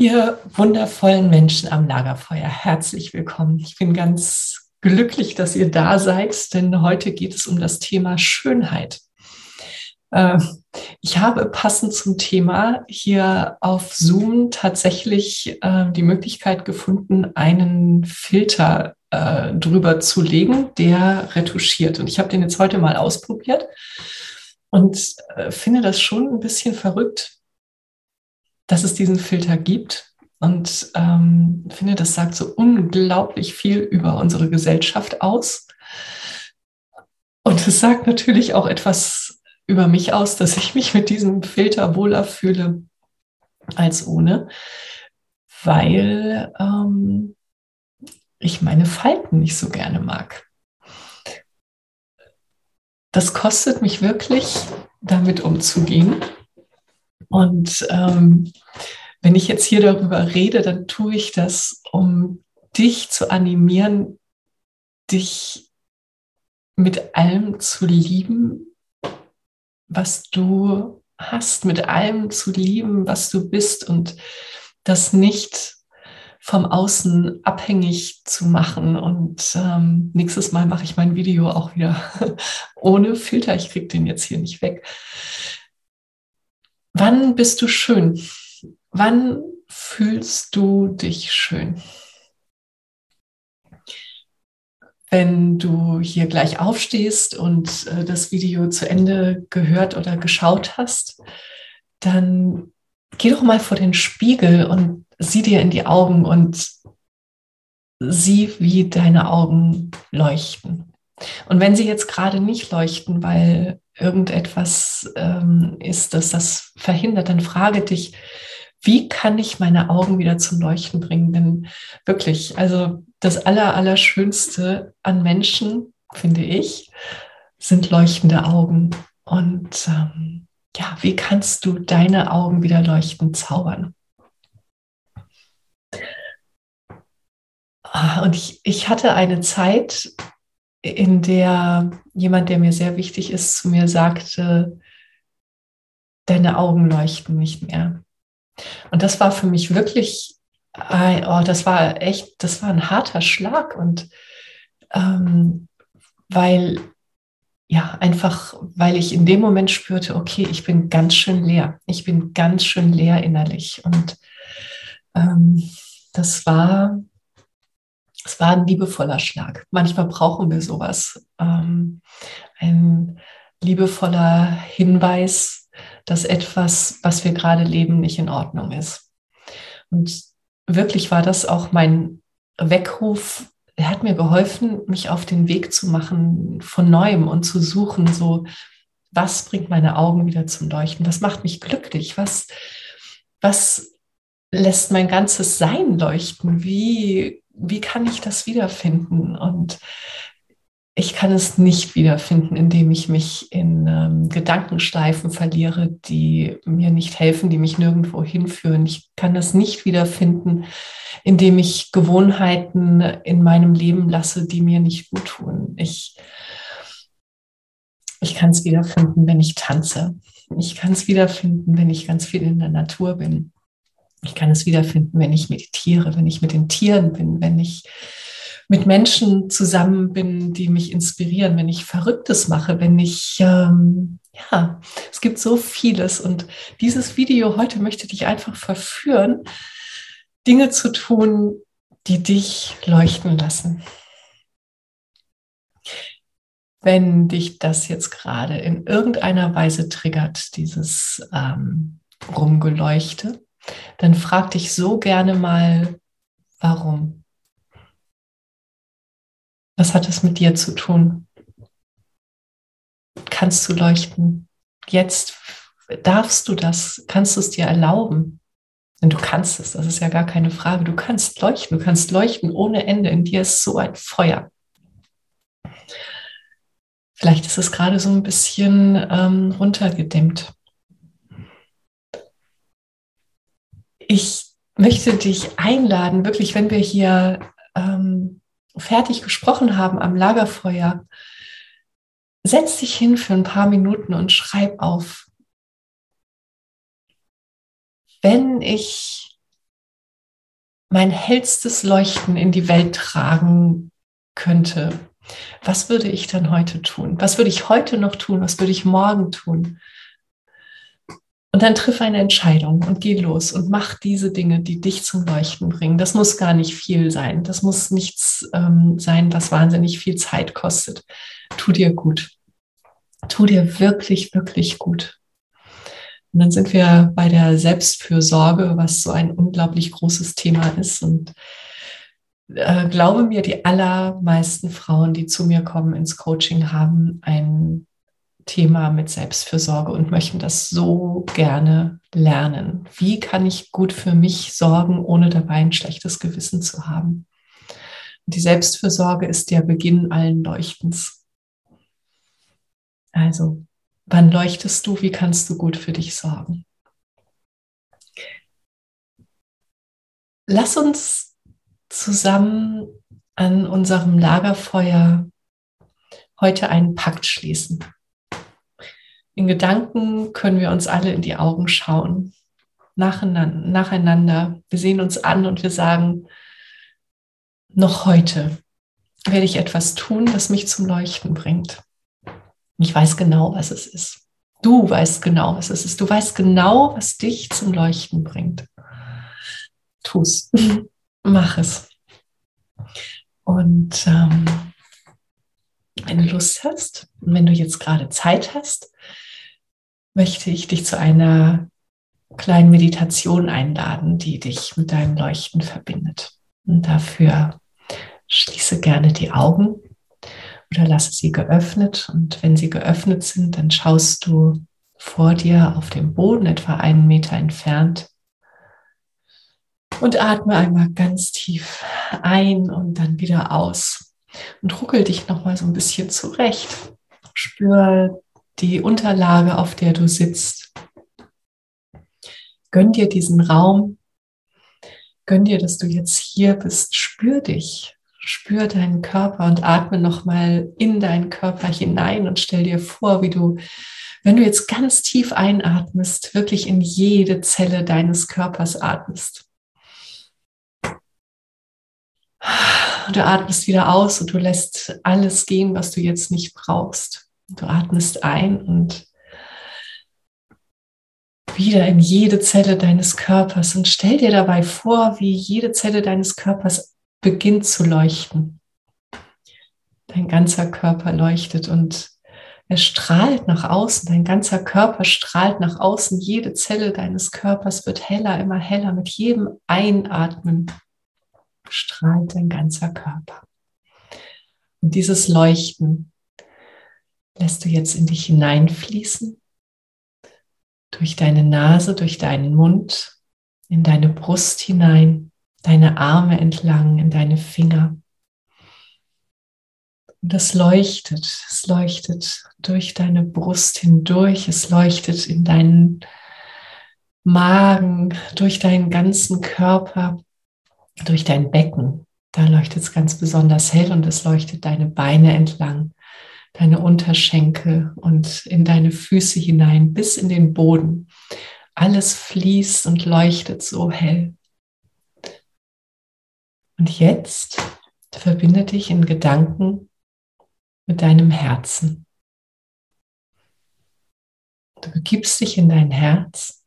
Ihr wundervollen Menschen am Lagerfeuer, herzlich willkommen. Ich bin ganz glücklich, dass ihr da seid, denn heute geht es um das Thema Schönheit. Ähm, ich habe passend zum Thema hier auf Zoom tatsächlich äh, die Möglichkeit gefunden, einen Filter äh, drüber zu legen, der retuschiert. Und ich habe den jetzt heute mal ausprobiert und äh, finde das schon ein bisschen verrückt, dass es diesen Filter gibt und ähm, finde, das sagt so unglaublich viel über unsere Gesellschaft aus. Und es sagt natürlich auch etwas über mich aus, dass ich mich mit diesem Filter wohler fühle als ohne, weil ähm, ich meine Falten nicht so gerne mag. Das kostet mich wirklich, damit umzugehen. Und ähm, wenn ich jetzt hier darüber rede, dann tue ich das, um dich zu animieren, dich mit allem zu lieben, was du hast, mit allem zu lieben, was du bist und das nicht vom Außen abhängig zu machen. Und ähm, nächstes Mal mache ich mein Video auch wieder ohne Filter. Ich kriege den jetzt hier nicht weg. Wann bist du schön? Wann fühlst du dich schön? Wenn du hier gleich aufstehst und äh, das Video zu Ende gehört oder geschaut hast, dann geh doch mal vor den Spiegel und sieh dir in die Augen und sieh, wie deine Augen leuchten. Und wenn sie jetzt gerade nicht leuchten, weil irgendetwas ähm, ist, das das verhindert, dann frage dich, wie kann ich meine Augen wieder zum Leuchten bringen? Denn wirklich, also das Aller, Allerschönste an Menschen, finde ich, sind leuchtende Augen. Und ähm, ja, wie kannst du deine Augen wieder leuchtend zaubern? Ah, und ich, ich hatte eine Zeit, in der jemand, der mir sehr wichtig ist, zu mir sagte, deine Augen leuchten nicht mehr. Und das war für mich wirklich, oh, das war echt, das war ein harter Schlag. Und ähm, weil, ja, einfach, weil ich in dem Moment spürte, okay, ich bin ganz schön leer. Ich bin ganz schön leer innerlich. Und ähm, das war es war ein liebevoller Schlag. Manchmal brauchen wir sowas. Ähm, ein liebevoller Hinweis, dass etwas, was wir gerade leben, nicht in Ordnung ist. Und wirklich war das auch mein Weckruf. Er hat mir geholfen, mich auf den Weg zu machen von neuem und zu suchen, so, was bringt meine Augen wieder zum Leuchten? Was macht mich glücklich? Was, was lässt mein ganzes Sein leuchten. Wie, wie kann ich das wiederfinden? Und ich kann es nicht wiederfinden, indem ich mich in ähm, Gedankenschleifen verliere, die mir nicht helfen, die mich nirgendwo hinführen. Ich kann das nicht wiederfinden, indem ich Gewohnheiten in meinem Leben lasse, die mir nicht gut tun. Ich, ich kann es wiederfinden, wenn ich tanze. Ich kann es wiederfinden, wenn ich ganz viel in der Natur bin. Ich kann es wiederfinden, wenn ich meditiere, wenn ich mit den Tieren bin, wenn ich mit Menschen zusammen bin, die mich inspirieren, wenn ich Verrücktes mache, wenn ich, ähm, ja, es gibt so vieles. Und dieses Video heute möchte dich einfach verführen, Dinge zu tun, die dich leuchten lassen. Wenn dich das jetzt gerade in irgendeiner Weise triggert, dieses ähm, Rumgeleuchte, dann frag dich so gerne mal, warum? Was hat es mit dir zu tun? Kannst du leuchten? Jetzt darfst du das, kannst du es dir erlauben? Denn du kannst es, das ist ja gar keine Frage. Du kannst leuchten, du kannst leuchten ohne Ende. In dir ist so ein Feuer. Vielleicht ist es gerade so ein bisschen ähm, runtergedämmt. Ich möchte dich einladen, wirklich, wenn wir hier ähm, fertig gesprochen haben am Lagerfeuer, setz dich hin für ein paar Minuten und schreib auf, wenn ich mein hellstes Leuchten in die Welt tragen könnte, was würde ich dann heute tun? Was würde ich heute noch tun? Was würde ich morgen tun? Und dann triff eine Entscheidung und geh los und mach diese Dinge, die dich zum Leuchten bringen. Das muss gar nicht viel sein. Das muss nichts ähm, sein, was wahnsinnig viel Zeit kostet. Tu dir gut. Tu dir wirklich, wirklich gut. Und dann sind wir bei der Selbstfürsorge, was so ein unglaublich großes Thema ist. Und äh, glaube mir, die allermeisten Frauen, die zu mir kommen ins Coaching, haben ein Thema mit Selbstfürsorge und möchten das so gerne lernen. Wie kann ich gut für mich sorgen, ohne dabei ein schlechtes Gewissen zu haben? Und die Selbstfürsorge ist der Beginn allen Leuchtens. Also, wann leuchtest du? Wie kannst du gut für dich sorgen? Lass uns zusammen an unserem Lagerfeuer heute einen Pakt schließen. In Gedanken können wir uns alle in die Augen schauen, nacheinander. Wir sehen uns an und wir sagen, noch heute werde ich etwas tun, das mich zum Leuchten bringt. Ich weiß genau, was es ist. Du weißt genau, was es ist. Du weißt genau, was dich zum Leuchten bringt. Tu es. Mach es. Und ähm, wenn du Lust hast wenn du jetzt gerade Zeit hast, möchte ich dich zu einer kleinen Meditation einladen, die dich mit deinem Leuchten verbindet. Und dafür schließe gerne die Augen oder lasse sie geöffnet. Und wenn sie geöffnet sind, dann schaust du vor dir auf dem Boden, etwa einen Meter entfernt. Und atme einmal ganz tief ein und dann wieder aus und ruckel dich nochmal so ein bisschen zurecht. Spür die Unterlage, auf der du sitzt. Gönn dir diesen Raum. Gönn dir, dass du jetzt hier bist. Spür dich. Spür deinen Körper und atme nochmal in deinen Körper hinein und stell dir vor, wie du, wenn du jetzt ganz tief einatmest, wirklich in jede Zelle deines Körpers atmest. Du atmest wieder aus und du lässt alles gehen, was du jetzt nicht brauchst. Du atmest ein und wieder in jede Zelle deines Körpers und stell dir dabei vor, wie jede Zelle deines Körpers beginnt zu leuchten. Dein ganzer Körper leuchtet und er strahlt nach außen, dein ganzer Körper strahlt nach außen, jede Zelle deines Körpers wird heller, immer heller. Mit jedem Einatmen strahlt dein ganzer Körper. Und dieses Leuchten lässt du jetzt in dich hineinfließen, durch deine Nase, durch deinen Mund, in deine Brust hinein, deine Arme entlang, in deine Finger. Und es leuchtet, es leuchtet durch deine Brust hindurch, es leuchtet in deinen Magen, durch deinen ganzen Körper, durch dein Becken. Da leuchtet es ganz besonders hell und es leuchtet deine Beine entlang, deine Unterschenkel und in deine Füße hinein bis in den Boden. Alles fließt und leuchtet so hell. Und jetzt verbinde dich in Gedanken mit deinem Herzen. Du begibst dich in dein Herz,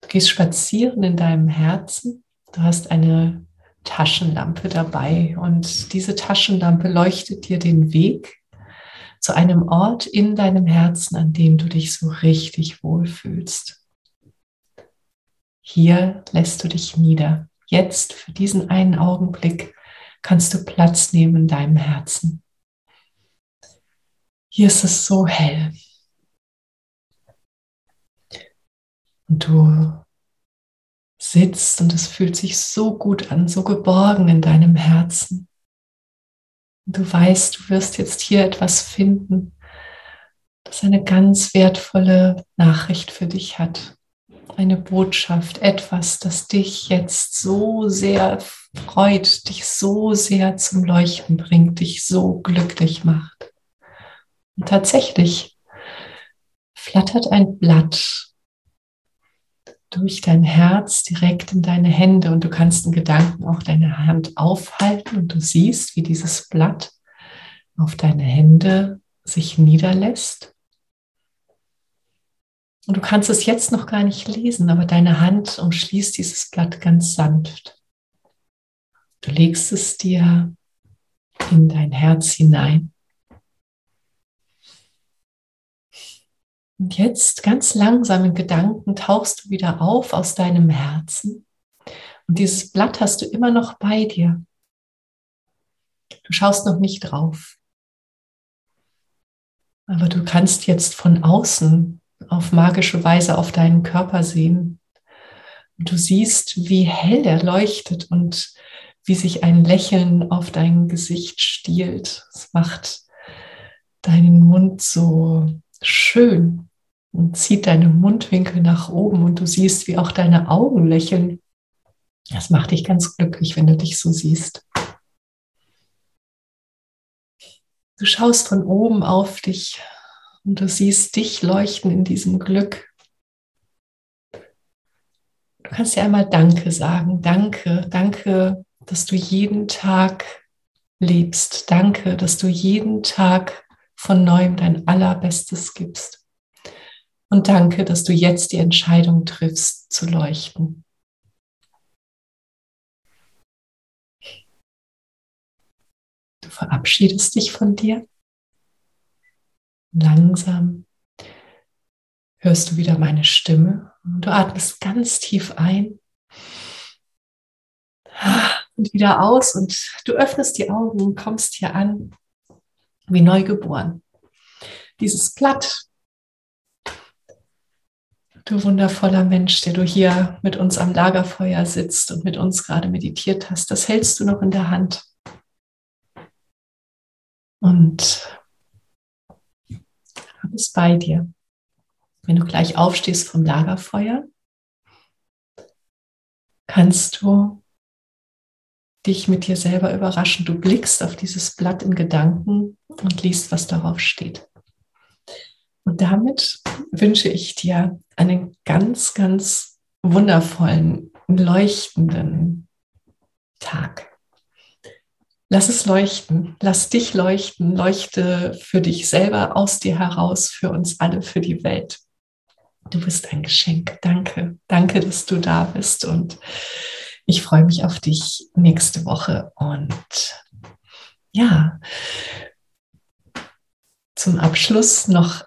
du gehst spazieren in deinem Herzen, du hast eine Taschenlampe dabei und diese Taschenlampe leuchtet dir den Weg zu einem Ort in deinem Herzen, an dem du dich so richtig wohlfühlst. Hier lässt du dich nieder. Jetzt, für diesen einen Augenblick, kannst du Platz nehmen in deinem Herzen. Hier ist es so hell. Und du sitzt und es fühlt sich so gut an, so geborgen in deinem Herzen. Du weißt, du wirst jetzt hier etwas finden, das eine ganz wertvolle Nachricht für dich hat. Eine Botschaft, etwas, das dich jetzt so sehr freut, dich so sehr zum Leuchten bringt, dich so glücklich macht. Und tatsächlich flattert ein Blatt durch dein Herz direkt in deine Hände und du kannst in Gedanken auch deine Hand aufhalten und du siehst, wie dieses Blatt auf deine Hände sich niederlässt. Und du kannst es jetzt noch gar nicht lesen, aber deine Hand umschließt dieses Blatt ganz sanft. Du legst es dir in dein Herz hinein Und jetzt ganz langsam in Gedanken tauchst du wieder auf aus deinem Herzen. Und dieses Blatt hast du immer noch bei dir. Du schaust noch nicht drauf. Aber du kannst jetzt von außen auf magische Weise auf deinen Körper sehen. Und du siehst, wie hell er leuchtet und wie sich ein Lächeln auf dein Gesicht stiehlt. Es macht deinen Mund so schön und zieht deine Mundwinkel nach oben und du siehst, wie auch deine Augen lächeln. Das macht dich ganz glücklich, wenn du dich so siehst. Du schaust von oben auf dich und du siehst dich leuchten in diesem Glück. Du kannst dir einmal Danke sagen. Danke, danke, dass du jeden Tag lebst. Danke, dass du jeden Tag von neuem dein Allerbestes gibst. Und danke, dass du jetzt die Entscheidung triffst, zu leuchten. Du verabschiedest dich von dir. Langsam hörst du wieder meine Stimme und du atmest ganz tief ein und wieder aus und du öffnest die Augen und kommst hier an wie neugeboren. Dieses Blatt, Du wundervoller Mensch, der du hier mit uns am Lagerfeuer sitzt und mit uns gerade meditiert hast, das hältst du noch in der Hand. Und hab es bei dir. Wenn du gleich aufstehst vom Lagerfeuer, kannst du dich mit dir selber überraschen. Du blickst auf dieses Blatt in Gedanken und liest, was darauf steht. Und damit wünsche ich dir einen ganz, ganz wundervollen, leuchtenden Tag. Lass es leuchten, lass dich leuchten, leuchte für dich selber aus dir heraus, für uns alle, für die Welt. Du bist ein Geschenk. Danke, danke, dass du da bist und ich freue mich auf dich nächste Woche und ja, zum Abschluss noch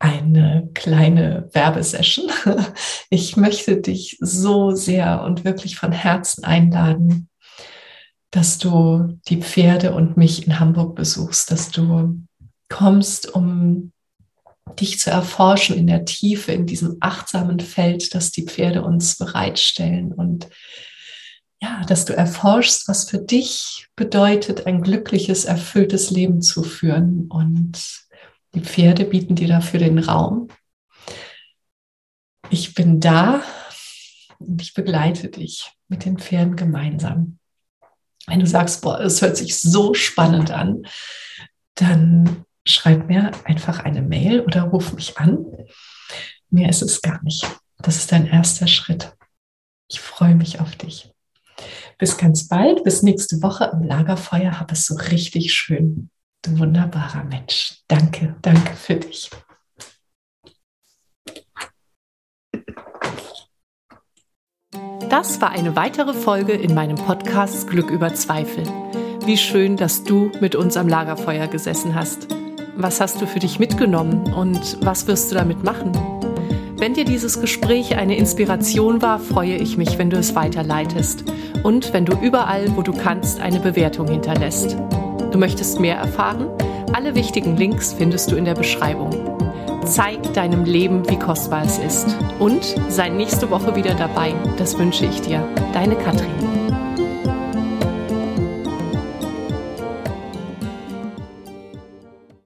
eine kleine Werbesession. Ich möchte dich so sehr und wirklich von Herzen einladen, dass du die Pferde und mich in Hamburg besuchst, dass du kommst, um dich zu erforschen in der Tiefe, in diesem achtsamen Feld, das die Pferde uns bereitstellen und ja, dass du erforschst, was für dich bedeutet, ein glückliches, erfülltes Leben zu führen. Und die Pferde bieten dir dafür den Raum. Ich bin da und ich begleite dich mit den Pferden gemeinsam. Wenn du sagst, boah, es hört sich so spannend an, dann schreib mir einfach eine Mail oder ruf mich an. Mehr ist es gar nicht. Das ist dein erster Schritt. Ich freue mich auf dich. Bis ganz bald, bis nächste Woche am Lagerfeuer. Hab es so richtig schön. Du wunderbarer Mensch. Danke, danke für dich. Das war eine weitere Folge in meinem Podcast Glück über Zweifel. Wie schön, dass du mit uns am Lagerfeuer gesessen hast. Was hast du für dich mitgenommen und was wirst du damit machen? Wenn dir dieses Gespräch eine Inspiration war, freue ich mich, wenn du es weiterleitest und wenn du überall, wo du kannst, eine Bewertung hinterlässt. Du möchtest mehr erfahren? Alle wichtigen Links findest du in der Beschreibung. Zeig deinem Leben, wie kostbar es ist. Und sei nächste Woche wieder dabei. Das wünsche ich dir. Deine Katrin.